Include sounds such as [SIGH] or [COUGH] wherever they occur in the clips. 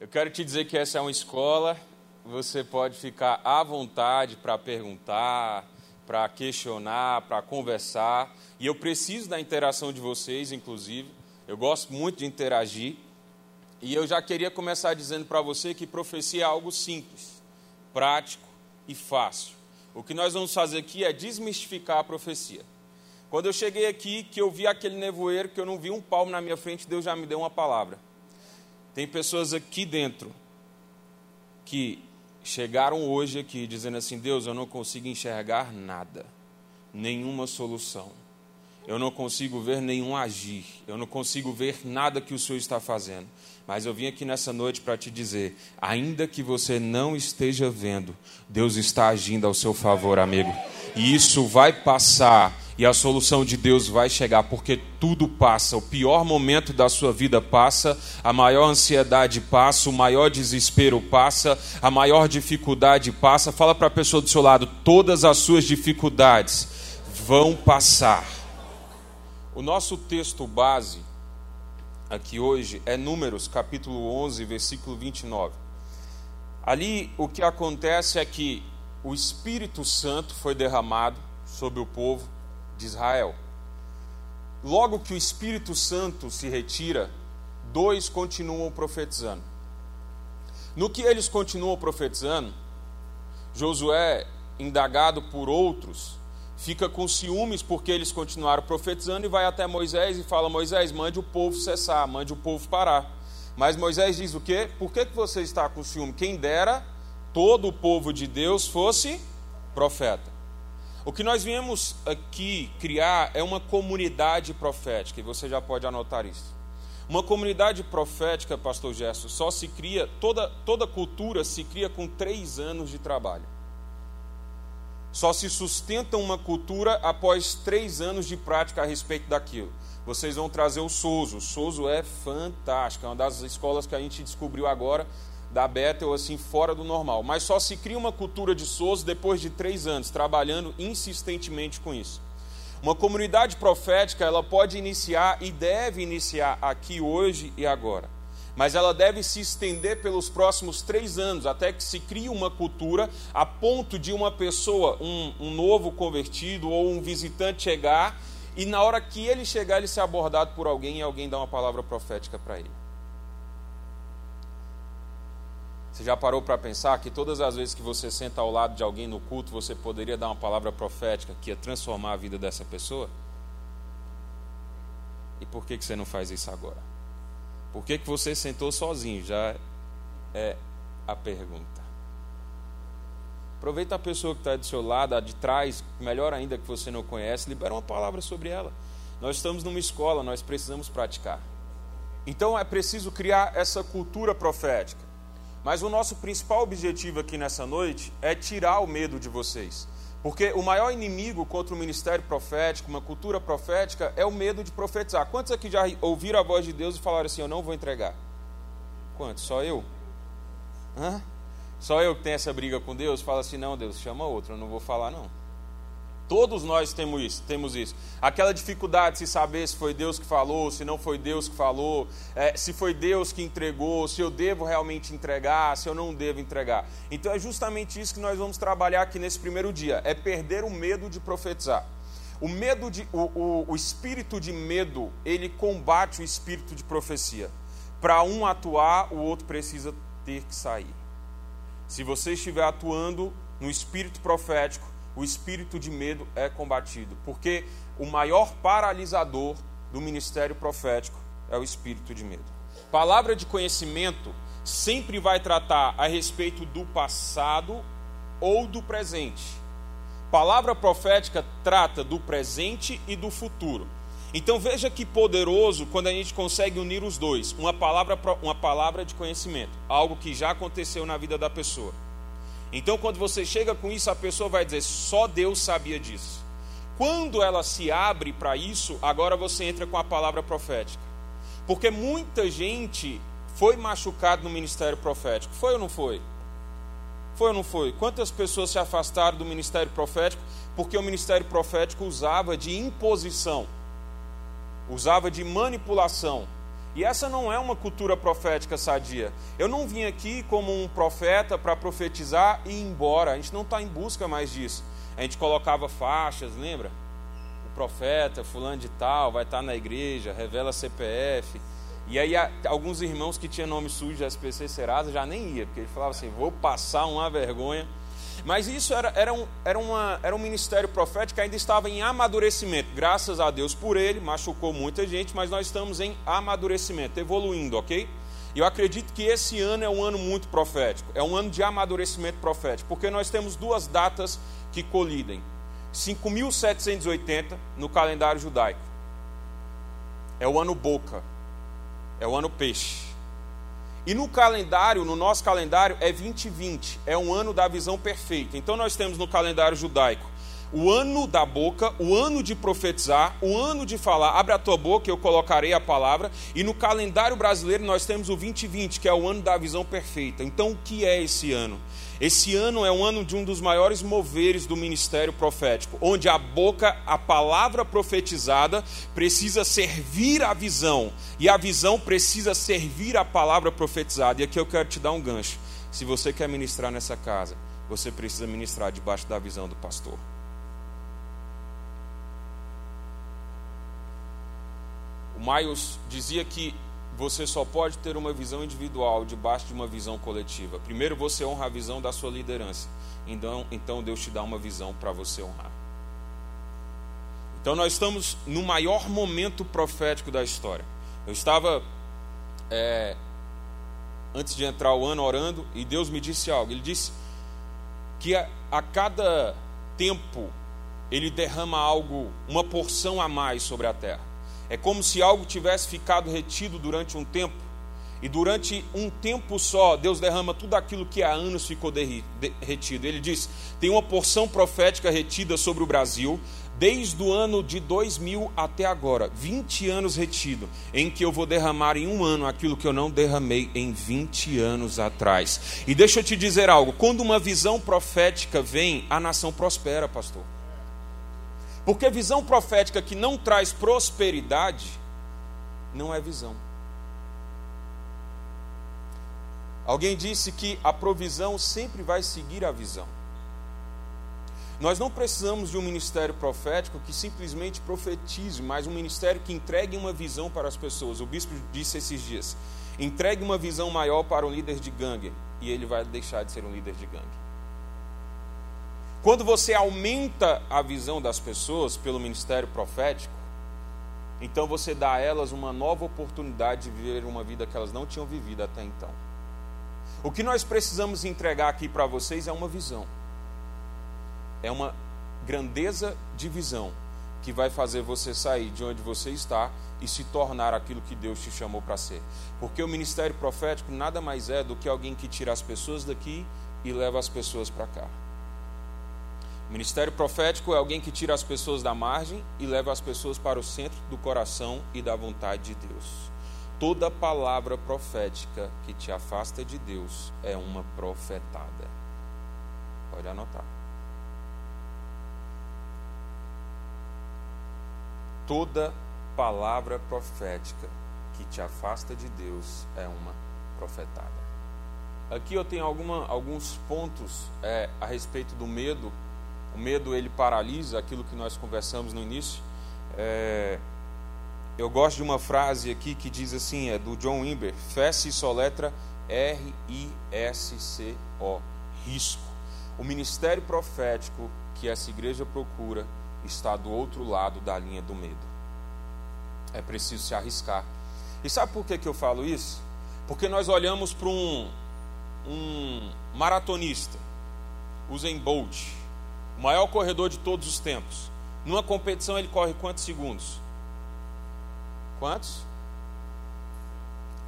Eu quero te dizer que essa é uma escola, você pode ficar à vontade para perguntar, para questionar, para conversar, e eu preciso da interação de vocês, inclusive. Eu gosto muito de interagir. E eu já queria começar dizendo para você que profecia é algo simples, prático e fácil. O que nós vamos fazer aqui é desmistificar a profecia. Quando eu cheguei aqui, que eu vi aquele nevoeiro, que eu não vi um palmo na minha frente, Deus já me deu uma palavra. Tem pessoas aqui dentro que chegaram hoje aqui dizendo assim: Deus, eu não consigo enxergar nada, nenhuma solução. Eu não consigo ver nenhum agir, eu não consigo ver nada que o Senhor está fazendo. Mas eu vim aqui nessa noite para te dizer: ainda que você não esteja vendo, Deus está agindo ao seu favor, amigo. E isso vai passar e a solução de Deus vai chegar, porque tudo passa. O pior momento da sua vida passa, a maior ansiedade passa, o maior desespero passa, a maior dificuldade passa. Fala para a pessoa do seu lado: todas as suas dificuldades vão passar. O nosso texto base aqui hoje é Números, capítulo 11, versículo 29. Ali o que acontece é que o Espírito Santo foi derramado sobre o povo de Israel. Logo que o Espírito Santo se retira, dois continuam profetizando. No que eles continuam profetizando, Josué, indagado por outros, fica com ciúmes porque eles continuaram profetizando e vai até Moisés e fala: Moisés, mande o povo cessar, mande o povo parar. Mas Moisés diz o quê? Por que, que você está com ciúme? Quem dera todo o povo de Deus fosse profeta. O que nós viemos aqui criar é uma comunidade profética, e você já pode anotar isso. Uma comunidade profética, pastor Gerson, só se cria, toda, toda cultura se cria com três anos de trabalho. Só se sustenta uma cultura após três anos de prática a respeito daquilo. Vocês vão trazer o Souzo. O Souzo é fantástico, é uma das escolas que a gente descobriu agora da Bethel assim fora do normal. Mas só se cria uma cultura de SOS depois de três anos, trabalhando insistentemente com isso. Uma comunidade profética ela pode iniciar e deve iniciar aqui hoje e agora. Mas ela deve se estender pelos próximos três anos, até que se crie uma cultura a ponto de uma pessoa, um, um novo convertido ou um visitante chegar, e na hora que ele chegar, ele ser abordado por alguém e alguém dar uma palavra profética para ele. Você já parou para pensar que todas as vezes que você senta ao lado de alguém no culto, você poderia dar uma palavra profética que ia transformar a vida dessa pessoa? E por que, que você não faz isso agora? Por que, que você sentou sozinho? Já é a pergunta. Aproveita a pessoa que está do seu lado, a de trás, melhor ainda que você não conhece, libera uma palavra sobre ela. Nós estamos numa escola, nós precisamos praticar. Então é preciso criar essa cultura profética. Mas o nosso principal objetivo aqui nessa noite é tirar o medo de vocês. Porque o maior inimigo contra o ministério profético, uma cultura profética, é o medo de profetizar. Quantos aqui já ouviram a voz de Deus e falaram assim: Eu não vou entregar? Quantos? Só eu? Hã? Só eu que tenho essa briga com Deus? Fala assim: Não, Deus, chama outro, eu não vou falar, não. Todos nós temos isso, temos isso. Aquela dificuldade de se saber se foi Deus que falou, se não foi Deus que falou, é, se foi Deus que entregou, se eu devo realmente entregar, se eu não devo entregar. Então é justamente isso que nós vamos trabalhar aqui nesse primeiro dia: é perder o medo de profetizar. O medo de, o, o, o espírito de medo, ele combate o espírito de profecia. Para um atuar, o outro precisa ter que sair. Se você estiver atuando no espírito profético, o espírito de medo é combatido, porque o maior paralisador do ministério profético é o espírito de medo. Palavra de conhecimento sempre vai tratar a respeito do passado ou do presente. Palavra profética trata do presente e do futuro. Então veja que poderoso quando a gente consegue unir os dois. Uma palavra, uma palavra de conhecimento, algo que já aconteceu na vida da pessoa então, quando você chega com isso, a pessoa vai dizer: só Deus sabia disso. Quando ela se abre para isso, agora você entra com a palavra profética. Porque muita gente foi machucado no ministério profético. Foi ou não foi? Foi ou não foi? Quantas pessoas se afastaram do ministério profético porque o ministério profético usava de imposição, usava de manipulação. E essa não é uma cultura profética sadia. Eu não vim aqui como um profeta para profetizar e ir embora. A gente não está em busca mais disso. A gente colocava faixas, lembra? O profeta, fulano de tal, vai estar tá na igreja, revela CPF. E aí alguns irmãos que tinham nome sujo de SPC Serasa já nem ia, porque ele falava assim, vou passar uma vergonha. Mas isso era, era, um, era, uma, era um ministério profético que ainda estava em amadurecimento. Graças a Deus por ele, machucou muita gente, mas nós estamos em amadurecimento, evoluindo, ok? Eu acredito que esse ano é um ano muito profético, é um ano de amadurecimento profético, porque nós temos duas datas que colidem. 5.780 no calendário judaico. É o ano Boca, é o ano peixe. E no calendário, no nosso calendário, é 2020, é um ano da visão perfeita. Então nós temos no calendário judaico o ano da boca, o ano de profetizar, o ano de falar. Abre a tua boca, eu colocarei a palavra. E no calendário brasileiro nós temos o 2020, que é o ano da visão perfeita. Então o que é esse ano? Esse ano é um ano de um dos maiores moveres do ministério profético, onde a boca, a palavra profetizada, precisa servir a visão, e a visão precisa servir a palavra profetizada. E aqui eu quero te dar um gancho. Se você quer ministrar nessa casa, você precisa ministrar debaixo da visão do pastor. O Miles dizia que você só pode ter uma visão individual debaixo de uma visão coletiva. Primeiro você honra a visão da sua liderança. Então, então Deus te dá uma visão para você honrar. Então nós estamos no maior momento profético da história. Eu estava é, antes de entrar o ano orando e Deus me disse algo. Ele disse que a, a cada tempo ele derrama algo, uma porção a mais sobre a terra. É como se algo tivesse ficado retido durante um tempo, e durante um tempo só, Deus derrama tudo aquilo que há anos ficou retido. Ele diz: tem uma porção profética retida sobre o Brasil, desde o ano de 2000 até agora, 20 anos retido, em que eu vou derramar em um ano aquilo que eu não derramei em 20 anos atrás. E deixa eu te dizer algo: quando uma visão profética vem, a nação prospera, pastor. Porque visão profética que não traz prosperidade não é visão. Alguém disse que a provisão sempre vai seguir a visão. Nós não precisamos de um ministério profético que simplesmente profetize, mas um ministério que entregue uma visão para as pessoas. O bispo disse esses dias: entregue uma visão maior para um líder de gangue, e ele vai deixar de ser um líder de gangue. Quando você aumenta a visão das pessoas pelo ministério profético, então você dá a elas uma nova oportunidade de viver uma vida que elas não tinham vivido até então. O que nós precisamos entregar aqui para vocês é uma visão. É uma grandeza de visão que vai fazer você sair de onde você está e se tornar aquilo que Deus te chamou para ser. Porque o ministério profético nada mais é do que alguém que tira as pessoas daqui e leva as pessoas para cá. Ministério profético é alguém que tira as pessoas da margem e leva as pessoas para o centro do coração e da vontade de Deus. Toda palavra profética que te afasta de Deus é uma profetada. Pode anotar. Toda palavra profética que te afasta de Deus é uma profetada. Aqui eu tenho alguma, alguns pontos é, a respeito do medo o medo ele paralisa aquilo que nós conversamos no início. É, eu gosto de uma frase aqui que diz assim, é do John Wimber, fé se soletra R-I-S-C-O, risco. O ministério profético que essa igreja procura está do outro lado da linha do medo. É preciso se arriscar. E sabe por que, que eu falo isso? Porque nós olhamos para um, um maratonista, Usain Bolt, o maior corredor de todos os tempos. Numa competição ele corre quantos segundos? Quantos?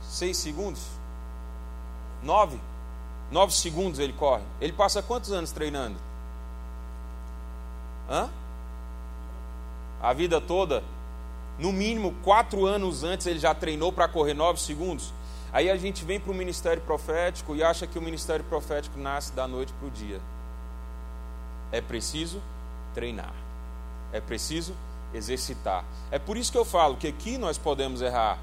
Seis segundos? Nove? Nove segundos ele corre. Ele passa quantos anos treinando? Hã? A vida toda? No mínimo quatro anos antes ele já treinou para correr nove segundos. Aí a gente vem para o ministério profético e acha que o ministério profético nasce da noite para o dia é preciso treinar, é preciso exercitar. É por isso que eu falo que aqui nós podemos errar,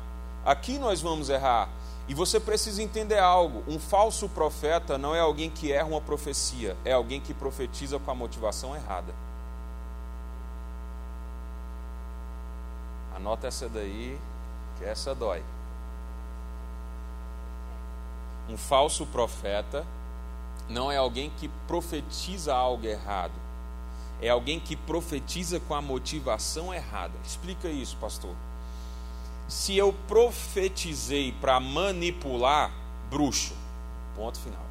Aqui nós vamos errar. E você precisa entender algo: um falso profeta não é alguém que erra uma profecia, é alguém que profetiza com a motivação errada. Anota essa daí, que essa dói. Um falso profeta não é alguém que profetiza algo errado, é alguém que profetiza com a motivação errada. Explica isso, pastor. Se eu profetizei para manipular, bruxo. Ponto final.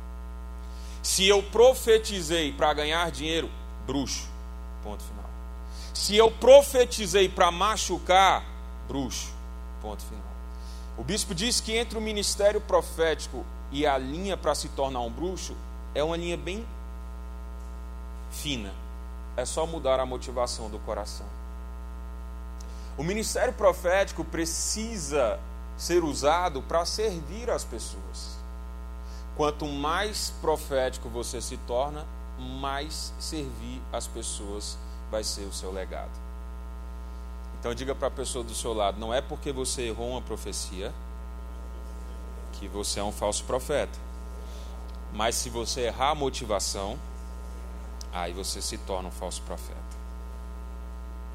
Se eu profetizei para ganhar dinheiro, bruxo. Ponto final. Se eu profetizei para machucar, bruxo. Ponto final. O bispo diz que entre o ministério profético e a linha para se tornar um bruxo é uma linha bem fina. É só mudar a motivação do coração. O ministério profético precisa ser usado para servir as pessoas. Quanto mais profético você se torna, mais servir as pessoas vai ser o seu legado. Então diga para a pessoa do seu lado, não é porque você errou uma profecia que você é um falso profeta. Mas se você errar a motivação, aí você se torna um falso profeta.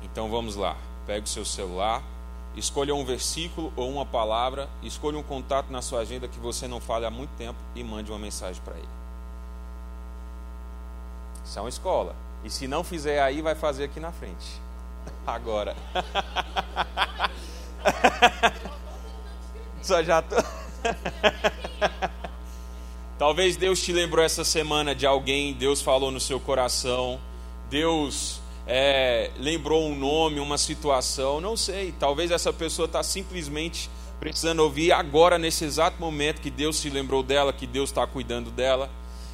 Então vamos lá. Pegue o seu celular, escolha um versículo ou uma palavra, escolha um contato na sua agenda que você não fale há muito tempo e mande uma mensagem para ele. Isso é uma escola. E se não fizer aí, vai fazer aqui na frente. [LAUGHS] Agora. [LAUGHS] Só já tô. [LAUGHS] Talvez Deus te lembrou essa semana de alguém, Deus falou no seu coração, Deus é, lembrou um nome, uma situação, não sei. Talvez essa pessoa está simplesmente precisando ouvir agora, nesse exato momento, que Deus se lembrou dela, que Deus está cuidando dela.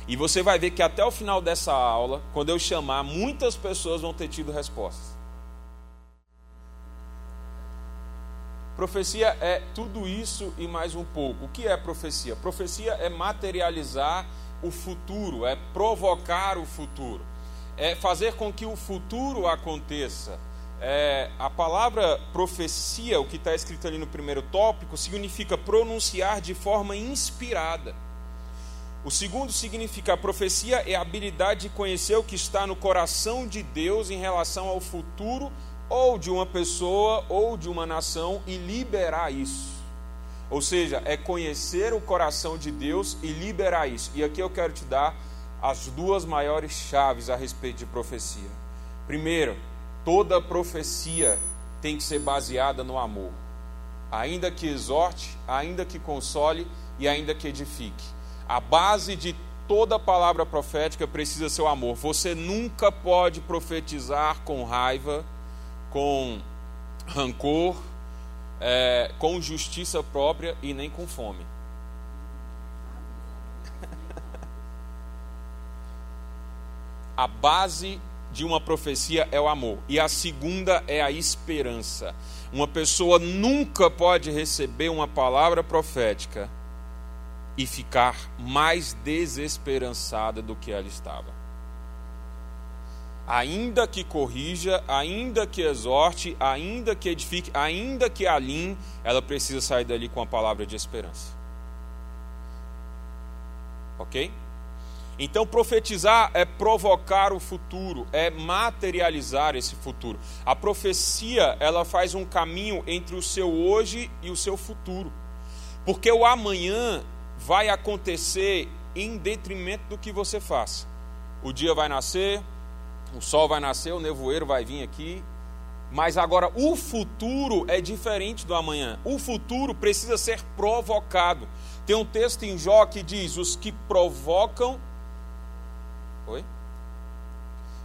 E você vai ver que até o final dessa aula, quando eu chamar, muitas pessoas vão ter tido respostas. Profecia é tudo isso e mais um pouco. O que é profecia? Profecia é materializar o futuro, é provocar o futuro, é fazer com que o futuro aconteça. É, a palavra profecia, o que está escrito ali no primeiro tópico, significa pronunciar de forma inspirada. O segundo significa a profecia é a habilidade de conhecer o que está no coração de Deus em relação ao futuro ou de uma pessoa ou de uma nação e liberar isso. Ou seja, é conhecer o coração de Deus e liberar isso. E aqui eu quero te dar as duas maiores chaves a respeito de profecia. Primeiro, toda profecia tem que ser baseada no amor. Ainda que exorte, ainda que console e ainda que edifique. A base de toda palavra profética precisa ser o amor. Você nunca pode profetizar com raiva com rancor, é, com justiça própria e nem com fome. a base de uma profecia é o amor, e a segunda é a esperança. Uma pessoa nunca pode receber uma palavra profética e ficar mais desesperançada do que ela estava ainda que corrija, ainda que exorte, ainda que edifique, ainda que alinhe, ela precisa sair dali com a palavra de esperança. Ok? Então, profetizar é provocar o futuro, é materializar esse futuro. A profecia, ela faz um caminho entre o seu hoje e o seu futuro. Porque o amanhã vai acontecer em detrimento do que você faça. O dia vai nascer, o sol vai nascer, o nevoeiro vai vir aqui. Mas agora o futuro é diferente do amanhã. O futuro precisa ser provocado. Tem um texto em Jó que diz: os que provocam. Oi?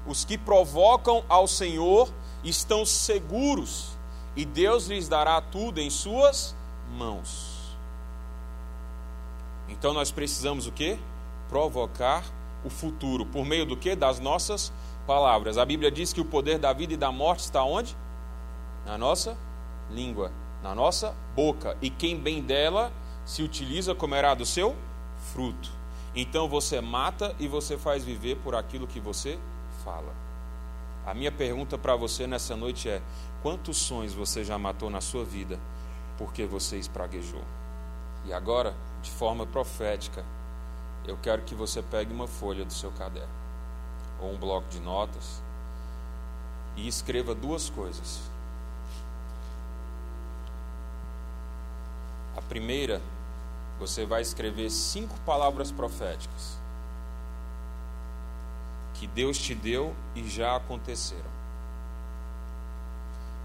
Os que provocam ao Senhor estão seguros, e Deus lhes dará tudo em suas mãos. Então nós precisamos o que? Provocar o futuro. Por meio do que? Das nossas palavras. A Bíblia diz que o poder da vida e da morte está onde? Na nossa língua, na nossa boca. E quem bem dela se utiliza comerá do seu fruto. Então você mata e você faz viver por aquilo que você fala. A minha pergunta para você nessa noite é: quantos sonhos você já matou na sua vida porque você espraguejou. E agora, de forma profética, eu quero que você pegue uma folha do seu caderno ou um bloco de notas e escreva duas coisas. A primeira, você vai escrever cinco palavras proféticas que Deus te deu e já aconteceram.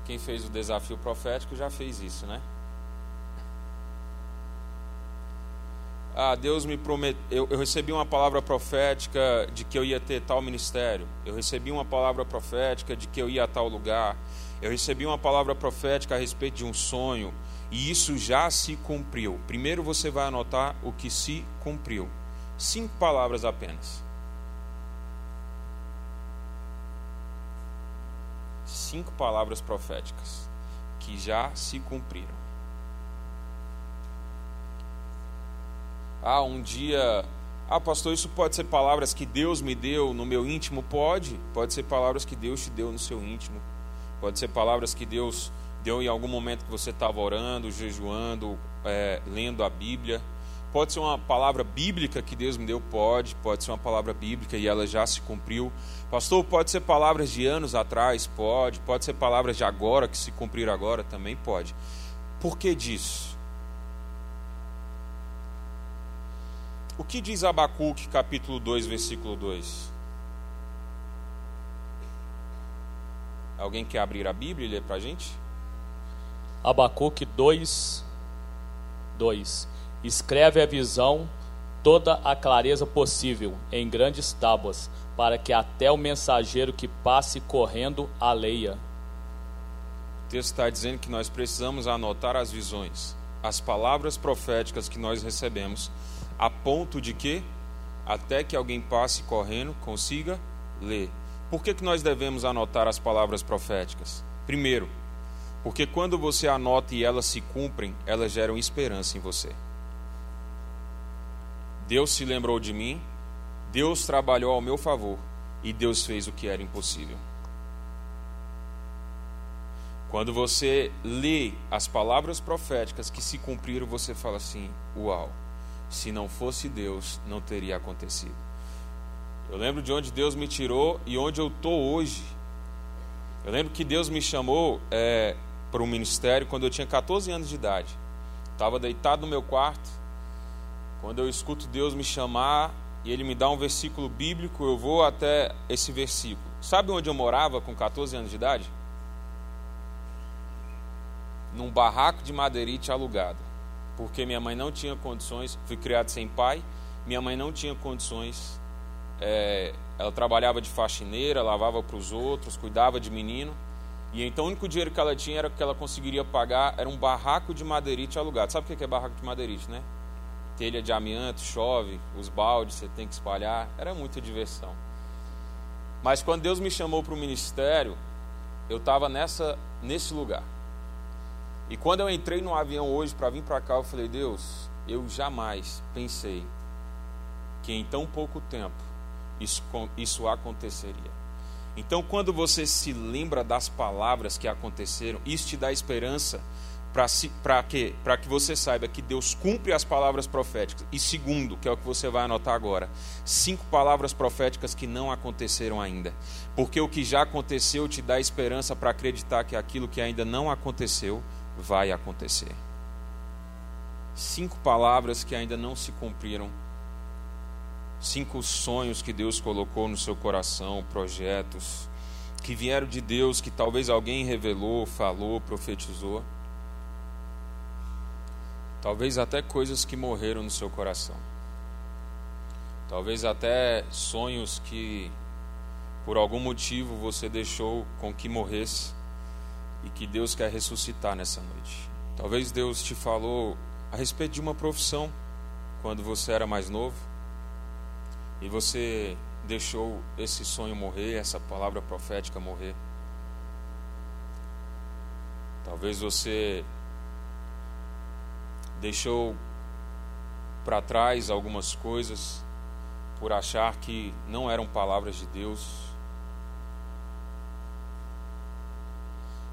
Quem fez o desafio profético já fez isso, né? Ah, Deus me prometeu. Eu, eu, recebi uma palavra profética de que eu ia ter tal ministério. Eu recebi uma palavra profética de que eu ia a tal lugar. Eu recebi uma palavra profética a respeito de um sonho. E isso já se cumpriu. Primeiro você vai anotar o que se cumpriu. Cinco palavras apenas. Cinco palavras proféticas que já se cumpriram. Ah, um dia. Ah, pastor, isso pode ser palavras que Deus me deu no meu íntimo? Pode. Pode ser palavras que Deus te deu no seu íntimo. Pode ser palavras que Deus deu em algum momento que você estava orando, jejuando, é, lendo a Bíblia. Pode ser uma palavra bíblica que Deus me deu? Pode. Pode ser uma palavra bíblica e ela já se cumpriu. Pastor, pode ser palavras de anos atrás? Pode. Pode ser palavras de agora que se cumpriram agora? Também pode. Por que disso? O que diz Abacuque, capítulo 2, versículo 2? Alguém quer abrir a Bíblia e ler para a gente? Abacuque 2, 2. Escreve a visão, toda a clareza possível, em grandes tábuas, para que até o mensageiro que passe correndo a leia. O texto está dizendo que nós precisamos anotar as visões, as palavras proféticas que nós recebemos a ponto de que até que alguém passe correndo consiga ler. Por que, que nós devemos anotar as palavras proféticas? Primeiro, porque quando você anota e elas se cumprem, elas geram esperança em você. Deus se lembrou de mim, Deus trabalhou ao meu favor e Deus fez o que era impossível. Quando você lê as palavras proféticas que se cumpriram, você fala assim: Uau! Se não fosse Deus, não teria acontecido. Eu lembro de onde Deus me tirou e onde eu estou hoje. Eu lembro que Deus me chamou é, para o ministério quando eu tinha 14 anos de idade. Estava deitado no meu quarto. Quando eu escuto Deus me chamar e Ele me dá um versículo bíblico, eu vou até esse versículo. Sabe onde eu morava com 14 anos de idade? Num barraco de madeirite alugado porque minha mãe não tinha condições, fui criado sem pai, minha mãe não tinha condições, é, ela trabalhava de faxineira, lavava para os outros, cuidava de menino, e então o único dinheiro que ela tinha era que ela conseguiria pagar, era um barraco de madeirite alugado. Sabe o que é barraco de madeirite, né? Telha de amianto, chove, os baldes você tem que espalhar, era muita diversão. Mas quando Deus me chamou para o ministério, eu estava nesse lugar. E quando eu entrei no avião hoje para vir para cá, eu falei: Deus, eu jamais pensei que em tão pouco tempo isso, isso aconteceria. Então, quando você se lembra das palavras que aconteceram, isso te dá esperança para que, que você saiba que Deus cumpre as palavras proféticas. E segundo, que é o que você vai anotar agora, cinco palavras proféticas que não aconteceram ainda. Porque o que já aconteceu te dá esperança para acreditar que aquilo que ainda não aconteceu vai acontecer. Cinco palavras que ainda não se cumpriram. Cinco sonhos que Deus colocou no seu coração, projetos que vieram de Deus, que talvez alguém revelou, falou, profetizou. Talvez até coisas que morreram no seu coração. Talvez até sonhos que por algum motivo você deixou com que morresse e que Deus quer ressuscitar nessa noite. Talvez Deus te falou a respeito de uma profissão quando você era mais novo e você deixou esse sonho morrer, essa palavra profética morrer. Talvez você deixou para trás algumas coisas por achar que não eram palavras de Deus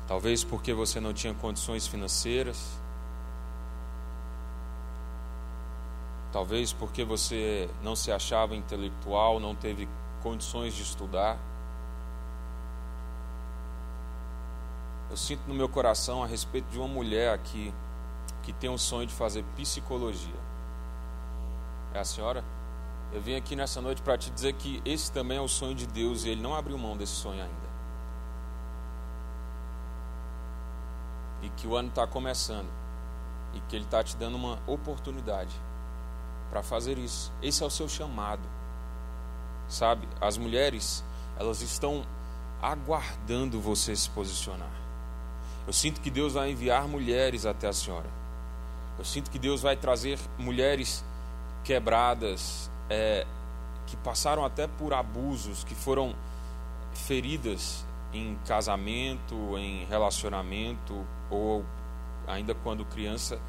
Talvez porque você não tinha condições financeiras. Talvez porque você não se achava intelectual, não teve condições de estudar. Eu sinto no meu coração a respeito de uma mulher aqui que tem um sonho de fazer psicologia. É a senhora? Eu vim aqui nessa noite para te dizer que esse também é o sonho de Deus e ele não abriu mão desse sonho ainda. E que o ano está começando e que ele está te dando uma oportunidade para fazer isso. Esse é o seu chamado. Sabe, as mulheres, elas estão aguardando você se posicionar. Eu sinto que Deus vai enviar mulheres até a senhora. Eu sinto que Deus vai trazer mulheres quebradas, é, que passaram até por abusos, que foram feridas em casamento, em relacionamento, ou ainda quando criança.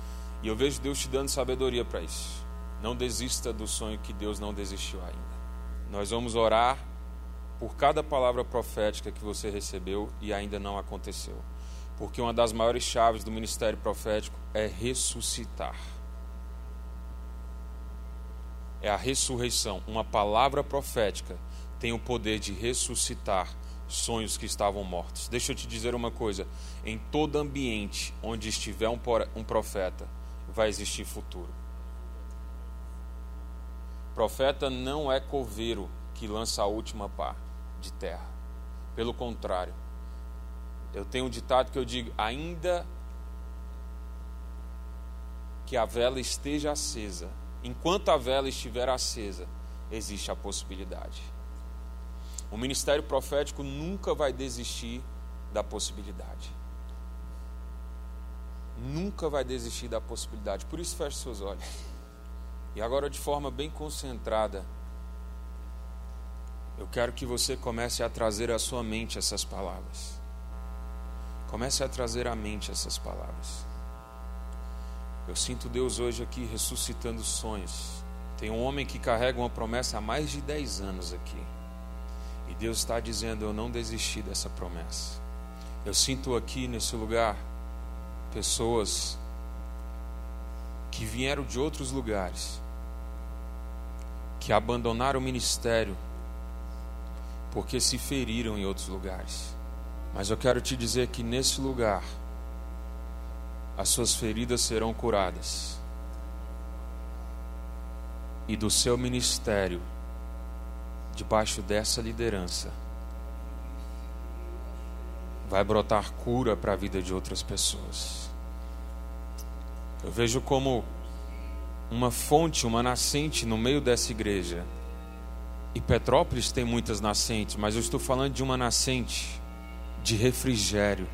E eu vejo Deus te dando sabedoria para isso. Não desista do sonho que Deus não desistiu ainda. Nós vamos orar por cada palavra profética que você recebeu e ainda não aconteceu. Porque uma das maiores chaves do ministério profético é ressuscitar. É a ressurreição. Uma palavra profética tem o poder de ressuscitar sonhos que estavam mortos. Deixa eu te dizer uma coisa: em todo ambiente onde estiver um profeta, vai existir futuro. Profeta não é coveiro que lança a última pá de terra. Pelo contrário, eu tenho um ditado que eu digo: ainda que a vela esteja acesa, enquanto a vela estiver acesa, existe a possibilidade. O ministério profético nunca vai desistir da possibilidade. Nunca vai desistir da possibilidade. Por isso, feche seus olhos. E agora, de forma bem concentrada, eu quero que você comece a trazer à sua mente essas palavras. Comece a trazer à mente essas palavras. Eu sinto Deus hoje aqui ressuscitando sonhos. Tem um homem que carrega uma promessa há mais de 10 anos aqui. E Deus está dizendo: Eu não desisti dessa promessa. Eu sinto aqui nesse lugar pessoas que vieram de outros lugares, que abandonaram o ministério porque se feriram em outros lugares. Mas eu quero te dizer que nesse lugar, as suas feridas serão curadas, e do seu ministério, debaixo dessa liderança, vai brotar cura para a vida de outras pessoas. Eu vejo como uma fonte, uma nascente no meio dessa igreja. E Petrópolis tem muitas nascentes, mas eu estou falando de uma nascente de refrigério.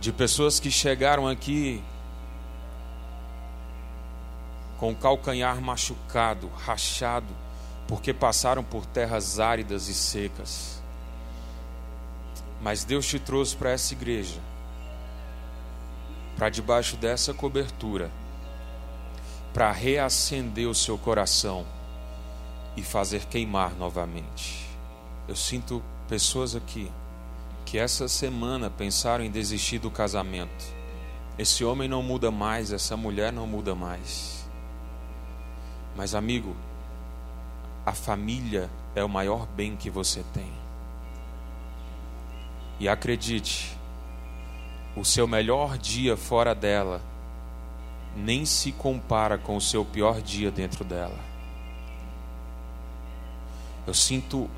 De pessoas que chegaram aqui com o calcanhar machucado, rachado, porque passaram por terras áridas e secas. Mas Deus te trouxe para essa igreja, para debaixo dessa cobertura, para reacender o seu coração e fazer queimar novamente. Eu sinto pessoas aqui que essa semana pensaram em desistir do casamento. Esse homem não muda mais, essa mulher não muda mais. Mas, amigo, a família é o maior bem que você tem. E acredite, o seu melhor dia fora dela nem se compara com o seu pior dia dentro dela. Eu sinto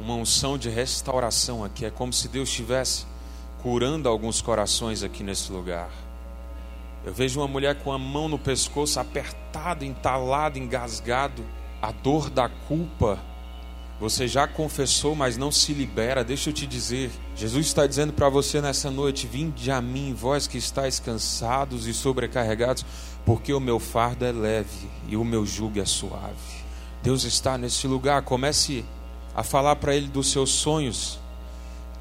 uma unção de restauração aqui. É como se Deus estivesse curando alguns corações aqui nesse lugar. Eu vejo uma mulher com a mão no pescoço, apertado, entalado, engasgado. A dor da culpa. Você já confessou, mas não se libera. Deixa eu te dizer. Jesus está dizendo para você nessa noite: Vinde a mim, vós que estáis cansados e sobrecarregados, porque o meu fardo é leve e o meu jugo é suave. Deus está nesse lugar. Comece a falar para Ele dos seus sonhos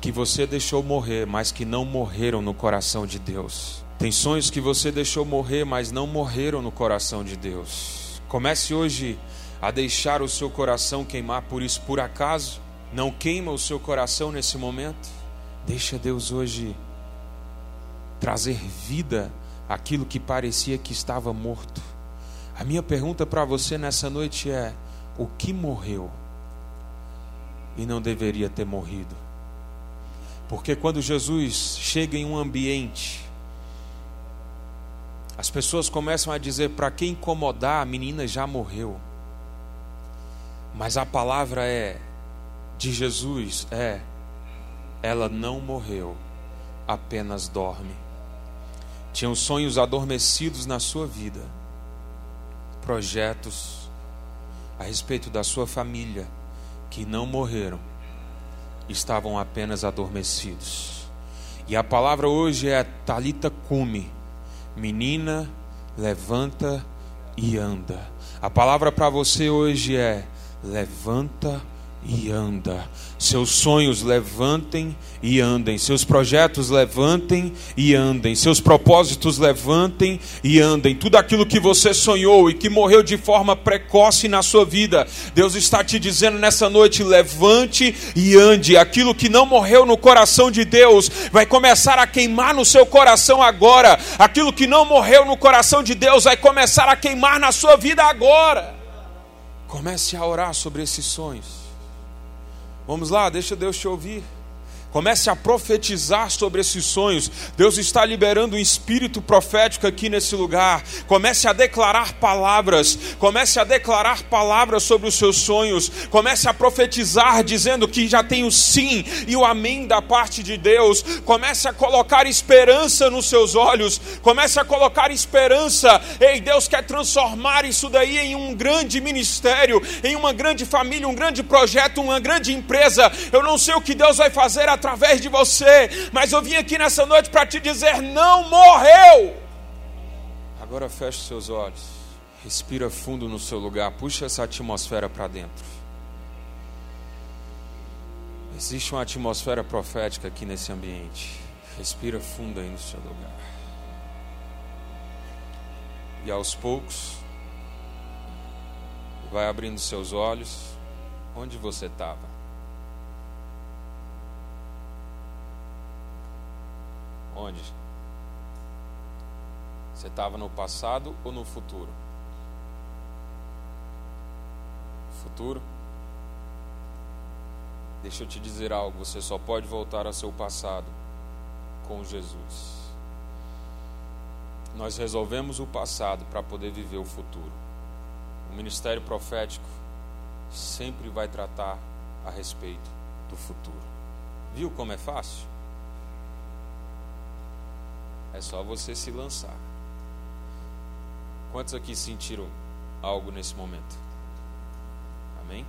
que você deixou morrer, mas que não morreram no coração de Deus. Tem sonhos que você deixou morrer, mas não morreram no coração de Deus. Comece hoje a deixar o seu coração queimar por isso. Por acaso não queima o seu coração nesse momento? Deixa Deus hoje trazer vida aquilo que parecia que estava morto. A minha pergunta para você nessa noite é: o que morreu e não deveria ter morrido? Porque quando Jesus chega em um ambiente, as pessoas começam a dizer: para quem incomodar, a menina já morreu. Mas a palavra é de Jesus é: ela não morreu, apenas dorme. Tinham sonhos adormecidos na sua vida, projetos a respeito da sua família que não morreram, estavam apenas adormecidos. E a palavra hoje é Talita cume, menina, levanta e anda. A palavra para você hoje é levanta e anda. Seus sonhos levantem e andem. Seus projetos levantem e andem. Seus propósitos levantem e andem. Tudo aquilo que você sonhou e que morreu de forma precoce na sua vida, Deus está te dizendo nessa noite: levante e ande. Aquilo que não morreu no coração de Deus vai começar a queimar no seu coração agora. Aquilo que não morreu no coração de Deus vai começar a queimar na sua vida agora. Comece a orar sobre esses sonhos. Vamos lá, deixa Deus te ouvir. Comece a profetizar sobre esses sonhos. Deus está liberando um espírito profético aqui nesse lugar. Comece a declarar palavras. Comece a declarar palavras sobre os seus sonhos. Comece a profetizar dizendo que já tem o sim e o amém da parte de Deus. Comece a colocar esperança nos seus olhos. Comece a colocar esperança. Ei, Deus quer transformar isso daí em um grande ministério, em uma grande família, um grande projeto, uma grande empresa. Eu não sei o que Deus vai fazer através através de você, mas eu vim aqui nessa noite para te dizer: não morreu. Agora feche seus olhos, respira fundo no seu lugar, puxa essa atmosfera para dentro. Existe uma atmosfera profética aqui nesse ambiente. Respira fundo aí no seu lugar. E aos poucos, vai abrindo seus olhos. Onde você estava? Onde? Você estava no passado ou no futuro? Futuro? Deixa eu te dizer algo: você só pode voltar ao seu passado com Jesus. Nós resolvemos o passado para poder viver o futuro. O ministério profético sempre vai tratar a respeito do futuro. Viu como é fácil? É só você se lançar. Quantos aqui sentiram algo nesse momento? Amém?